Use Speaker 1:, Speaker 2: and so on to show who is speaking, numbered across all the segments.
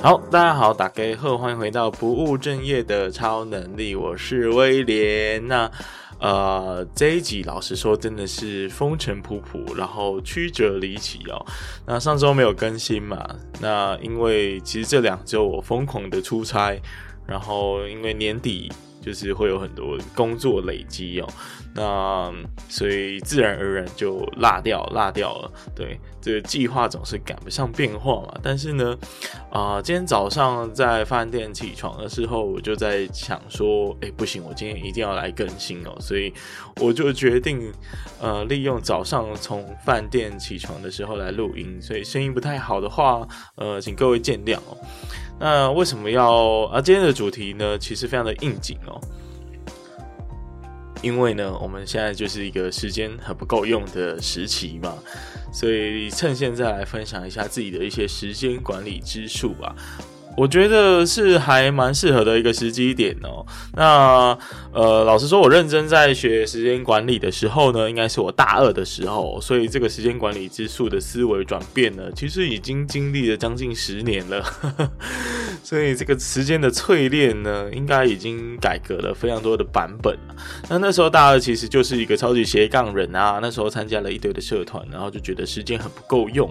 Speaker 1: 好，大家好，大家好，欢迎回到不务正业的超能力，我是威廉。那呃，这一集老实说，真的是风尘仆仆，然后曲折离奇哦。那上周没有更新嘛？那因为其实这两周我疯狂的出差，然后因为年底。就是会有很多工作累积哦，那所以自然而然就落掉落掉了。对，这个计划总是赶不上变化嘛。但是呢，啊、今天早上在饭店起床的时候，我就在想说，哎，不行，我今天一定要来更新哦。所以我就决定，呃，利用早上从饭店起床的时候来录音。所以声音不太好的话，呃，请各位见谅哦。那为什么要啊？今天的主题呢，其实非常的应景哦，因为呢，我们现在就是一个时间很不够用的时期嘛，所以趁现在来分享一下自己的一些时间管理之术吧。我觉得是还蛮适合的一个时机点哦。那呃，老实说，我认真在学时间管理的时候呢，应该是我大二的时候，所以这个时间管理之术的思维转变呢，其实已经经历了将近十年了。所以这个时间的淬炼呢，应该已经改革了非常多的版本。那那时候大二其实就是一个超级斜杠人啊，那时候参加了一堆的社团，然后就觉得时间很不够用。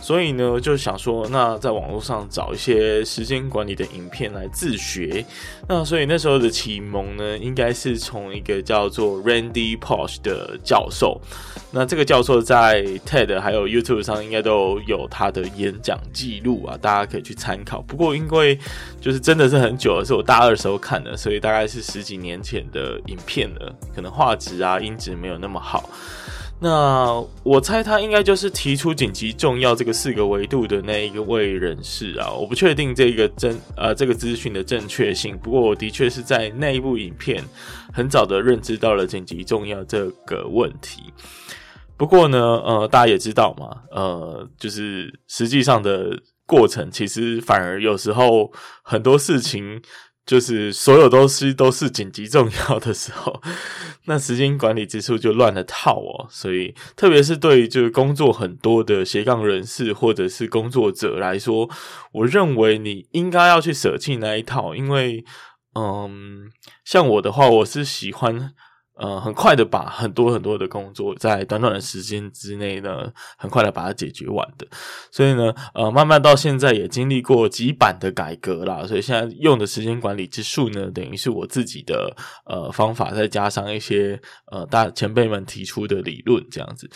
Speaker 1: 所以呢，就想说，那在网络上找一些时间管理的影片来自学。那所以那时候的启蒙呢，应该是从一个叫做 Randy Pausch 的教授。那这个教授在 TED 还有 YouTube 上应该都有他的演讲记录啊，大家可以去参考。不过因为就是真的是很久了，是我大二时候看的，所以大概是十几年前的影片了，可能画质啊、音质没有那么好。那我猜他应该就是提出紧急重要这个四个维度的那一位人士啊，我不确定这个真呃这个资讯的正确性，不过我的确是在那一部影片很早的认知到了紧急重要这个问题。不过呢，呃，大家也知道嘛，呃，就是实际上的过程，其实反而有时候很多事情。就是所有东西都是紧急重要的时候，那时间管理之术就乱了套哦。所以，特别是对于就是工作很多的斜杠人士或者是工作者来说，我认为你应该要去舍弃那一套，因为，嗯，像我的话，我是喜欢。呃，很快的把很多很多的工作在短短的时间之内呢，很快的把它解决完的。所以呢，呃，慢慢到现在也经历过几版的改革啦，所以现在用的时间管理之术呢，等于是我自己的呃方法，再加上一些呃大前辈们提出的理论这样子。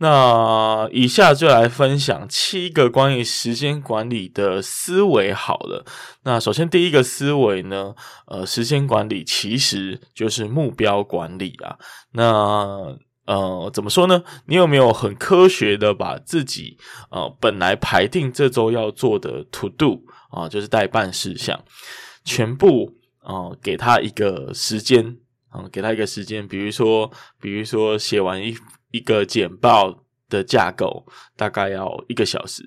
Speaker 1: 那以下就来分享七个关于时间管理的思维好了。那首先第一个思维呢，呃，时间管理其实就是目标管理啊。那呃，怎么说呢？你有没有很科学的把自己呃本来排定这周要做的 to do 啊，就是待办事项，全部啊，呃，给他一个时间啊，给他一个时间，比如说，比如说写完一。一个简报的架构大概要一个小时，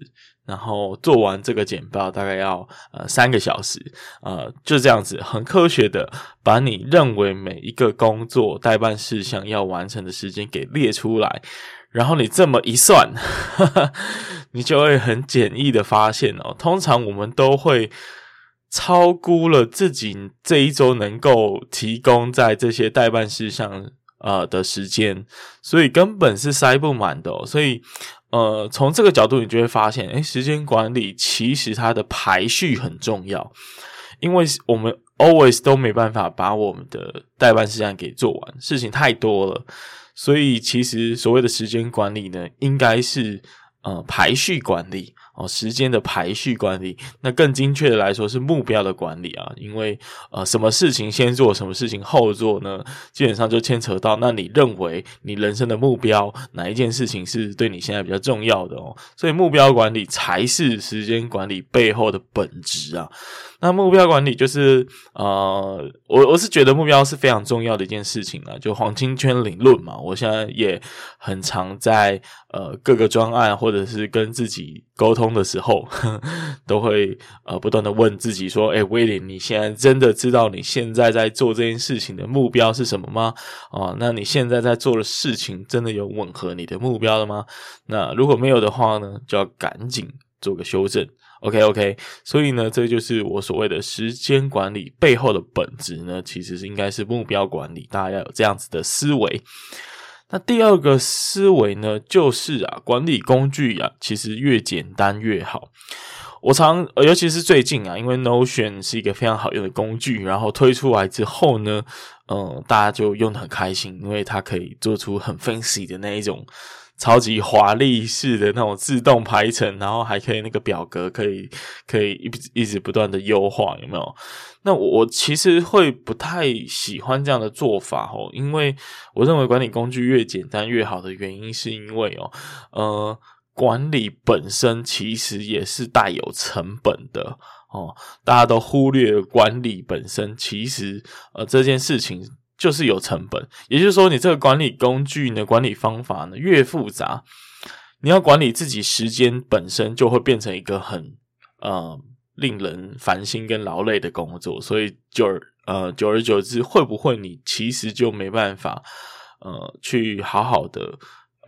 Speaker 1: 然后做完这个简报大概要呃三个小时，呃就这样子很科学的把你认为每一个工作待办事项要完成的时间给列出来，然后你这么一算，哈哈，你就会很简易的发现哦，通常我们都会超估了自己这一周能够提供在这些待办事项。呃的时间，所以根本是塞不满的。所以，呃，从这个角度，你就会发现，诶，时间管理其实它的排序很重要，因为我们 always 都没办法把我们的待办事项给做完，事情太多了。所以，其实所谓的时间管理呢，应该是呃排序管理。哦，时间的排序管理，那更精确的来说是目标的管理啊，因为呃，什么事情先做，什么事情后做呢？基本上就牵扯到，那你认为你人生的目标哪一件事情是对你现在比较重要的哦？所以目标管理才是时间管理背后的本质啊。那目标管理就是呃，我我是觉得目标是非常重要的一件事情啊，就黄金圈理论嘛，我现在也很常在呃各个专案或者是跟自己沟通的时候，都会呃不断的问自己说，诶，威廉，你现在真的知道你现在在做这件事情的目标是什么吗？啊，那你现在在做的事情真的有吻合你的目标了吗？那如果没有的话呢，就要赶紧做个修正。OK OK，所以呢，这就是我所谓的时间管理背后的本质呢，其实是应该是目标管理，大家要有这样子的思维。那第二个思维呢，就是啊，管理工具啊，其实越简单越好。我常，尤其是最近啊，因为 Notion 是一个非常好用的工具，然后推出来之后呢，嗯，大家就用的很开心，因为它可以做出很 fancy 的那一种。超级华丽式的那种自动排程，然后还可以那个表格可以可以一一直不断的优化，有没有？那我我其实会不太喜欢这样的做法哦，因为我认为管理工具越简单越好的原因，是因为哦，呃，管理本身其实也是带有成本的哦，大家都忽略管理本身，其实呃这件事情。就是有成本，也就是说，你这个管理工具呢，管理方法呢越复杂，你要管理自己时间本身就会变成一个很呃令人烦心跟劳累的工作，所以久而呃久而久之，会不会你其实就没办法呃去好好的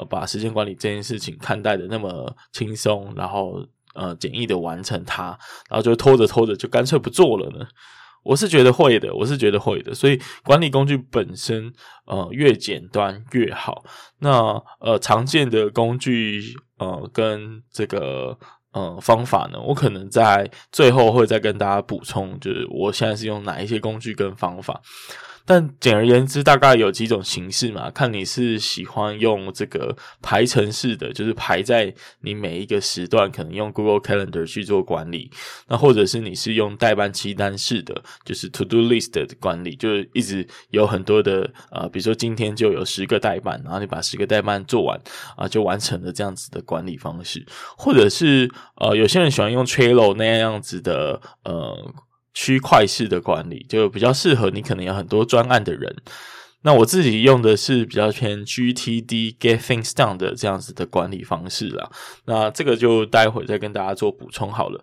Speaker 1: 把时间管理这件事情看待的那么轻松，然后呃简易的完成它，然后就拖着拖着就干脆不做了呢？我是觉得会的，我是觉得会的，所以管理工具本身，呃，越简单越好。那呃，常见的工具，呃，跟这个呃方法呢，我可能在最后会再跟大家补充，就是我现在是用哪一些工具跟方法。但简而言之，大概有几种形式嘛，看你是喜欢用这个排程式的，就是排在你每一个时段，可能用 Google Calendar 去做管理，那或者是你是用待办清单式的，就是 To Do List 的管理，就是一直有很多的呃，比如说今天就有十个待办，然后你把十个待办做完啊，就完成了这样子的管理方式，或者是呃，有些人喜欢用 Trello 那样子的呃。区块式的管理就比较适合你，可能有很多专案的人。那我自己用的是比较偏 GTD Get Things Done 的这样子的管理方式啦。那这个就待会再跟大家做补充好了。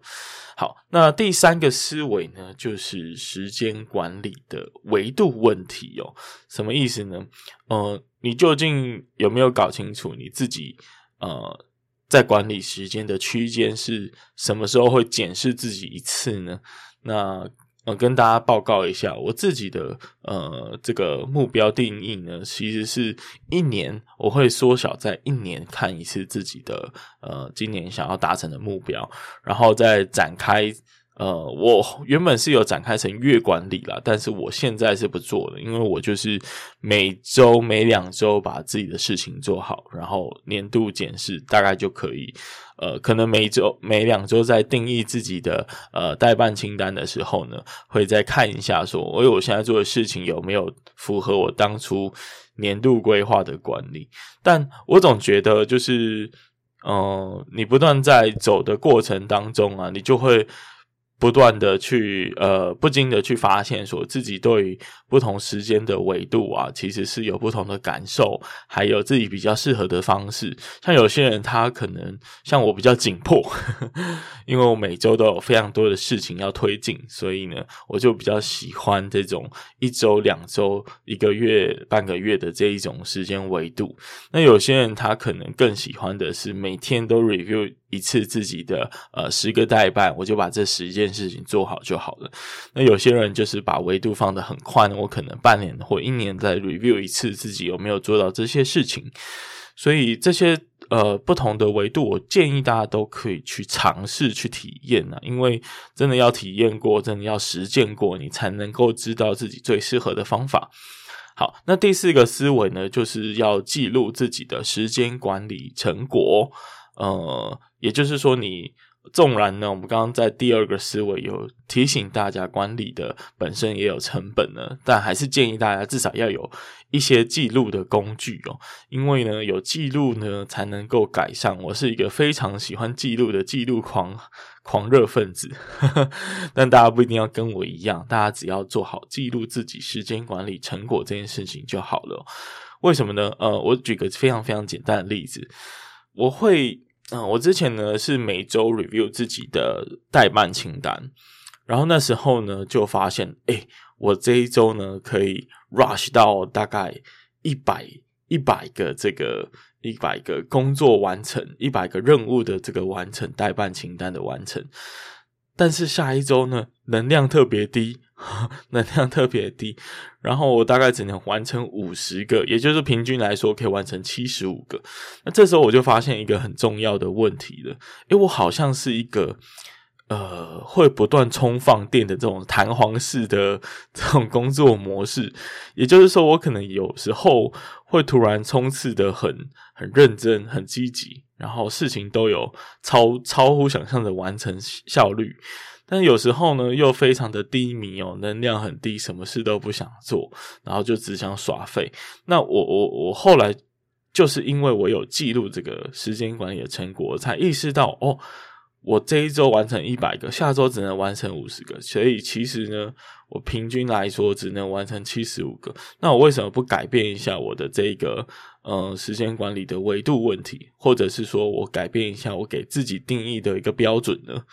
Speaker 1: 好，那第三个思维呢，就是时间管理的维度问题哦。什么意思呢？呃，你究竟有没有搞清楚你自己呃在管理时间的区间是什么时候会检视自己一次呢？那我，跟大家报告一下，我自己的呃这个目标定义呢，其实是一年我会缩小在一年看一次自己的呃今年想要达成的目标，然后再展开。呃，我原本是有展开成月管理啦，但是我现在是不做的，因为我就是每周每两周把自己的事情做好，然后年度检视大概就可以。呃，可能每周每两周在定义自己的呃代办清单的时候呢，会再看一下说，我我现在做的事情有没有符合我当初年度规划的管理。但我总觉得就是，呃，你不断在走的过程当中啊，你就会。不断的去呃，不经的去发现，说自己对不同时间的维度啊，其实是有不同的感受，还有自己比较适合的方式。像有些人，他可能像我比较紧迫，因为我每周都有非常多的事情要推进，所以呢，我就比较喜欢这种一周、两周、一个月、半个月的这一种时间维度。那有些人，他可能更喜欢的是每天都 review。一次自己的呃十个待办，我就把这十件事情做好就好了。那有些人就是把维度放得很宽，我可能半年或一年再 review 一次自己有没有做到这些事情。所以这些呃不同的维度，我建议大家都可以去尝试去体验啊，因为真的要体验过，真的要实践过，你才能够知道自己最适合的方法。好，那第四个思维呢，就是要记录自己的时间管理成果。呃，也就是说，你纵然呢，我们刚刚在第二个思维有提醒大家，管理的本身也有成本呢，但还是建议大家至少要有一些记录的工具哦，因为呢，有记录呢，才能够改善。我是一个非常喜欢记录的记录狂狂热分子，呵呵，但大家不一定要跟我一样，大家只要做好记录自己时间管理成果这件事情就好了。为什么呢？呃，我举个非常非常简单的例子，我会。嗯，我之前呢是每周 review 自己的代办清单，然后那时候呢就发现，诶，我这一周呢可以 rush 到大概一百一百个这个一百个工作完成，一百个任务的这个完成代办清单的完成。但是下一周呢，能量特别低，能量特别低，然后我大概只能完成五十个，也就是平均来说可以完成七十五个。那这时候我就发现一个很重要的问题了，因为我好像是一个呃会不断充放电的这种弹簧式的这种工作模式，也就是说我可能有时候会突然冲刺得很很认真、很积极。然后事情都有超超乎想象的完成效率，但有时候呢又非常的低迷哦，能量很低，什么事都不想做，然后就只想耍废。那我我我后来就是因为我有记录这个时间管理的成果，才意识到哦，我这一周完成一百个，下周只能完成五十个，所以其实呢，我平均来说只能完成七十五个。那我为什么不改变一下我的这个？呃，时间管理的维度问题，或者是说我改变一下我给自己定义的一个标准呢？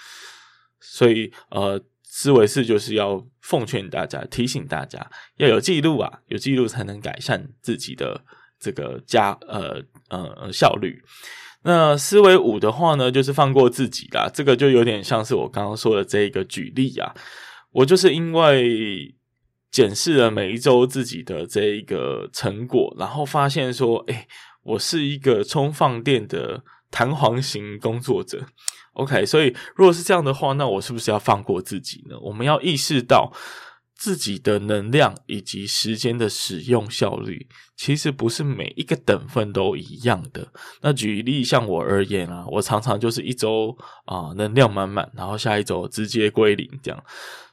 Speaker 1: 所以，呃，思维四就是要奉劝大家，提醒大家要有记录啊，有记录才能改善自己的这个加呃呃效率。那思维五的话呢，就是放过自己啦。这个就有点像是我刚刚说的这一个举例啊，我就是因为。检视了每一周自己的这一个成果，然后发现说，诶，我是一个充放电的弹簧型工作者。OK，所以如果是这样的话，那我是不是要放过自己呢？我们要意识到自己的能量以及时间的使用效率，其实不是每一个等份都一样的。那举例像我而言啊，我常常就是一周啊能量满满，然后下一周直接归零这样。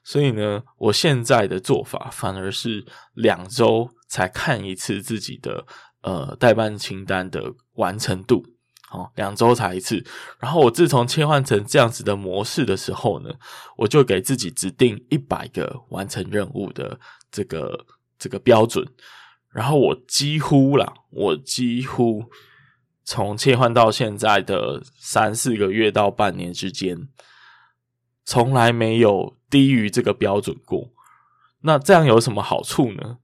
Speaker 1: 所以呢，我现在的做法反而是两周才看一次自己的呃待办清单的完成度，哦，两周才一次。然后我自从切换成这样子的模式的时候呢，我就给自己指定一百个完成任务的这个这个标准。然后我几乎啦，我几乎从切换到现在的三四个月到半年之间，从来没有。低于这个标准过，那这样有什么好处呢？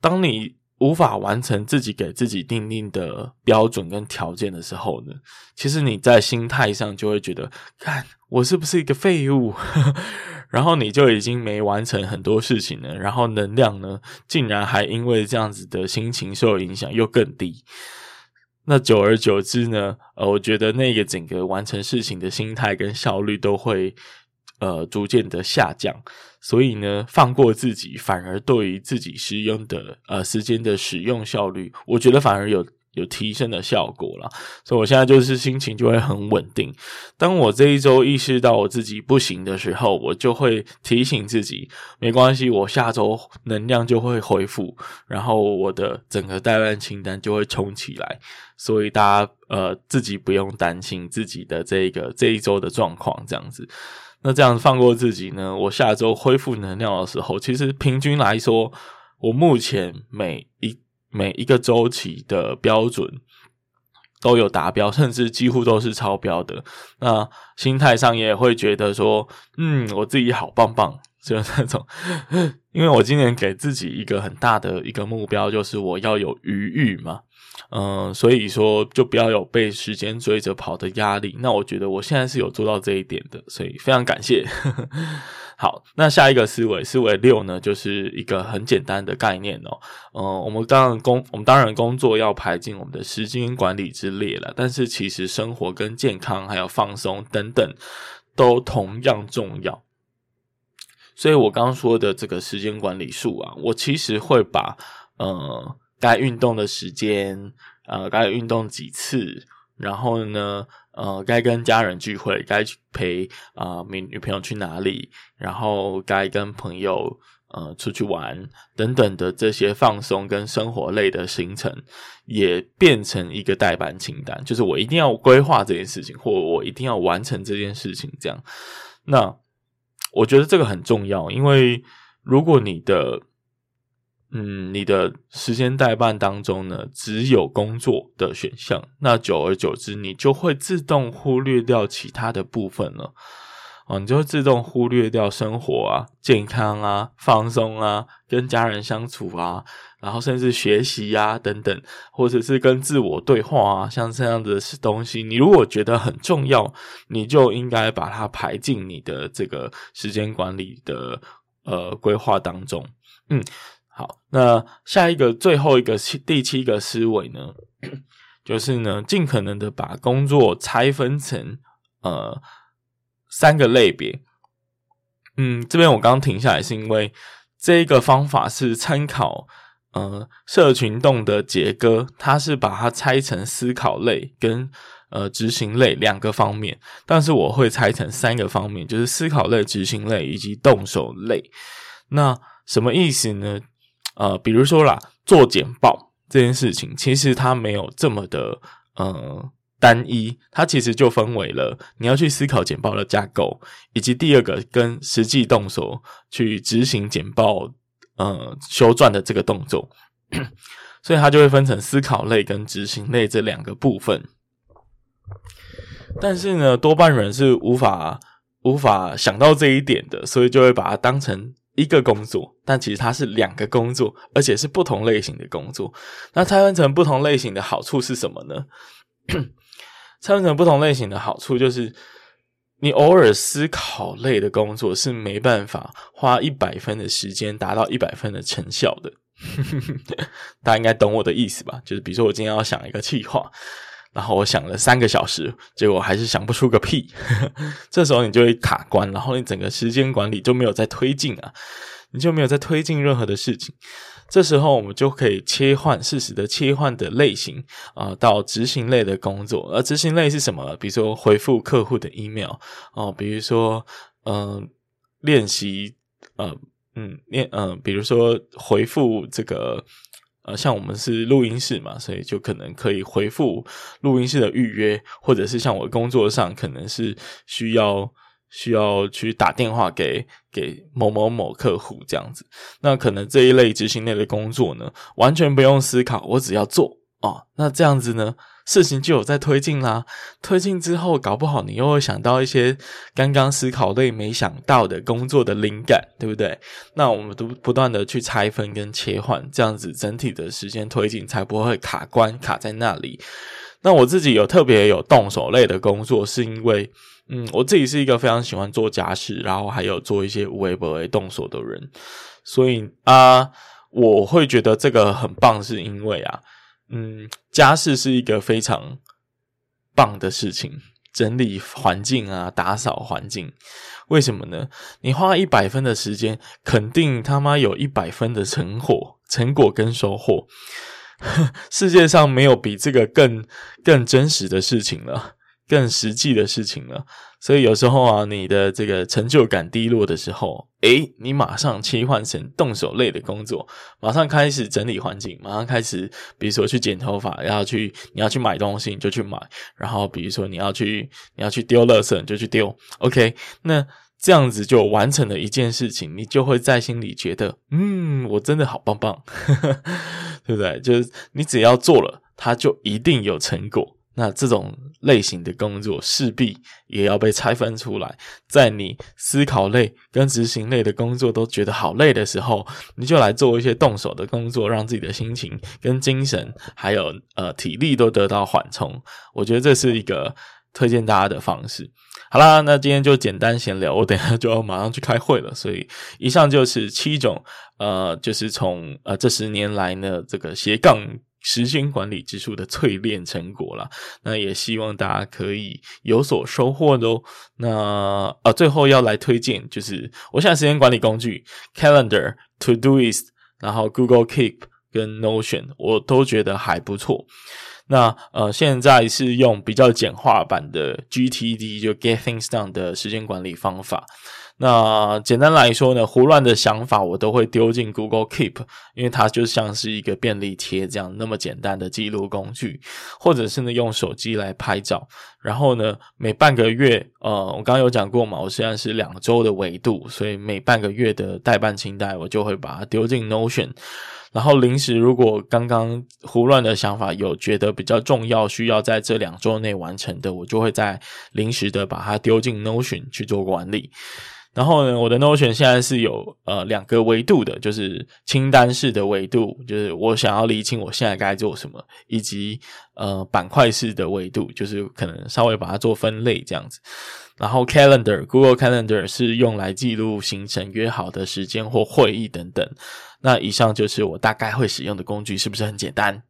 Speaker 1: 当你无法完成自己给自己定定的标准跟条件的时候呢，其实你在心态上就会觉得，看我是不是一个废物，然后你就已经没完成很多事情了，然后能量呢，竟然还因为这样子的心情受影响又更低。那久而久之呢，呃，我觉得那个整个完成事情的心态跟效率都会。呃，逐渐的下降，所以呢，放过自己，反而对于自己使用的呃时间的使用效率，我觉得反而有有提升的效果了。所以我现在就是心情就会很稳定。当我这一周意识到我自己不行的时候，我就会提醒自己，没关系，我下周能量就会恢复，然后我的整个待办清单就会冲起来。所以大家呃自己不用担心自己的这个这一周的状况，这样子。那这样放过自己呢？我下周恢复能量的时候，其实平均来说，我目前每一每一个周期的标准都有达标，甚至几乎都是超标的。那心态上也会觉得说，嗯，我自己好棒棒，就那种。因为我今年给自己一个很大的一个目标，就是我要有余裕嘛。嗯，所以说就不要有被时间追着跑的压力。那我觉得我现在是有做到这一点的，所以非常感谢。好，那下一个思维，思维六呢，就是一个很简单的概念哦。嗯，我们当然工，我们当然工作要排进我们的时间管理之列了，但是其实生活跟健康还有放松等等都同样重要。所以我刚刚说的这个时间管理术啊，我其实会把呃。该运动的时间，呃，该运动几次，然后呢，呃，该跟家人聚会，该陪啊、呃、女朋友去哪里，然后该跟朋友呃出去玩等等的这些放松跟生活类的行程，也变成一个待办清单，就是我一定要规划这件事情，或我一定要完成这件事情，这样。那我觉得这个很重要，因为如果你的嗯，你的时间代办当中呢，只有工作的选项，那久而久之，你就会自动忽略掉其他的部分了。哦，你就会自动忽略掉生活啊、健康啊、放松啊、跟家人相处啊，然后甚至学习啊等等，或者是跟自我对话啊，像这样的东西，你如果觉得很重要，你就应该把它排进你的这个时间管理的呃规划当中。嗯，好，那下一个最后一个七第七个思维呢，就是呢，尽可能的把工作拆分成呃。三个类别，嗯，这边我刚刚停下来是因为这一个方法是参考呃社群洞的杰哥，他是把它拆成思考类跟呃执行类两个方面，但是我会拆成三个方面，就是思考类、执行类以及动手类。那什么意思呢？呃，比如说啦，做简报这件事情，其实它没有这么的呃。单一，它其实就分为了你要去思考简报的架构，以及第二个跟实际动手去执行简报，呃，修撰的这个动作，所以它就会分成思考类跟执行类这两个部分。但是呢，多半人是无法无法想到这一点的，所以就会把它当成一个工作，但其实它是两个工作，而且是不同类型的工作。那拆分成不同类型的好处是什么呢？拆分成不同类型的好处就是，你偶尔思考类的工作是没办法花一百分的时间达到一百分的成效的。大家应该懂我的意思吧？就是比如说我今天要想一个计划，然后我想了三个小时，结果还是想不出个屁。这时候你就会卡关，然后你整个时间管理就没有再推进啊，你就没有再推进任何的事情。这时候我们就可以切换，适时的切换的类型啊、到执行类的工作。而执行类是什么？比如说回复客户的 email 哦、比如说嗯、呃，练习呃嗯练呃，比如说回复这个呃，像我们是录音室嘛，所以就可能可以回复录音室的预约，或者是像我工作上可能是需要。需要去打电话给给某某某客户这样子，那可能这一类执行类的工作呢，完全不用思考，我只要做哦。那这样子呢，事情就有在推进啦。推进之后，搞不好你又会想到一些刚刚思考类没想到的工作的灵感，对不对？那我们都不断的去拆分跟切换，这样子整体的时间推进才不会卡关卡在那里。那我自己有特别有动手类的工作，是因为。嗯，我自己是一个非常喜欢做家事，然后还有做一些无为不为动手的人，所以啊，我会觉得这个很棒，是因为啊，嗯，家事是一个非常棒的事情，整理环境啊，打扫环境，为什么呢？你花一百分的时间，肯定他妈有一百分的成果、成果跟收获，世界上没有比这个更更真实的事情了。更实际的事情了，所以有时候啊，你的这个成就感低落的时候，诶，你马上切换成动手类的工作，马上开始整理环境，马上开始，比如说去剪头发，要去你要去买东西，你就去买，然后比如说你要去你要去丢垃圾，你就去丢，OK，那这样子就完成了一件事情，你就会在心里觉得，嗯，我真的好棒棒，对不对？就是你只要做了，它就一定有成果。那这种类型的工作势必也要被拆分出来，在你思考类跟执行类的工作都觉得好累的时候，你就来做一些动手的工作，让自己的心情跟精神还有呃体力都得到缓冲。我觉得这是一个推荐大家的方式。好啦，那今天就简单闲聊，我等下就要马上去开会了，所以以上就是七种呃，就是从呃这十年来呢这个斜杠。时间管理之术的淬炼成果啦，那也希望大家可以有所收获哦。那呃，最后要来推荐，就是我现在时间管理工具 Calendar、Todoist，然后 Google Keep 跟 Notion，我都觉得还不错。那呃，现在是用比较简化版的 GTD，就 Get Things Done 的时间管理方法。那简单来说呢，胡乱的想法我都会丢进 Google Keep，因为它就像是一个便利贴这样那么简单的记录工具，或者是呢用手机来拍照。然后呢，每半个月，呃，我刚刚有讲过嘛，我现在是两周的维度，所以每半个月的待办清单我就会把它丢进 Notion。然后临时如果刚刚胡乱的想法有觉得比较重要，需要在这两周内完成的，我就会在临时的把它丢进 Notion 去做管理。然后呢，我的 Notion 现在是有呃两个维度的，就是清单式的维度，就是我想要理清我现在该做什么，以及呃板块式的维度，就是可能稍微把它做分类这样子。然后 Calendar Google Calendar 是用来记录行程、约好的时间或会议等等。那以上就是我大概会使用的工具，是不是很简单？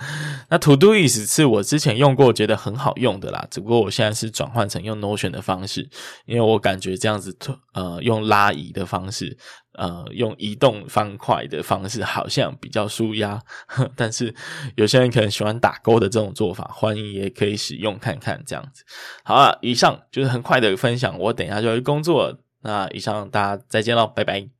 Speaker 1: 那 To Do i s 是我之前用过，觉得很好用的啦。只不过我现在是转换成用 Notion 的方式，因为我感觉这样子，呃，用拉移的方式，呃，用移动方块的方式，好像比较舒压。但是有些人可能喜欢打勾的这种做法，欢迎也可以使用看看这样子。好啊，以上就是很快的分享，我等一下就要去工作。那以上大家再见喽，拜拜。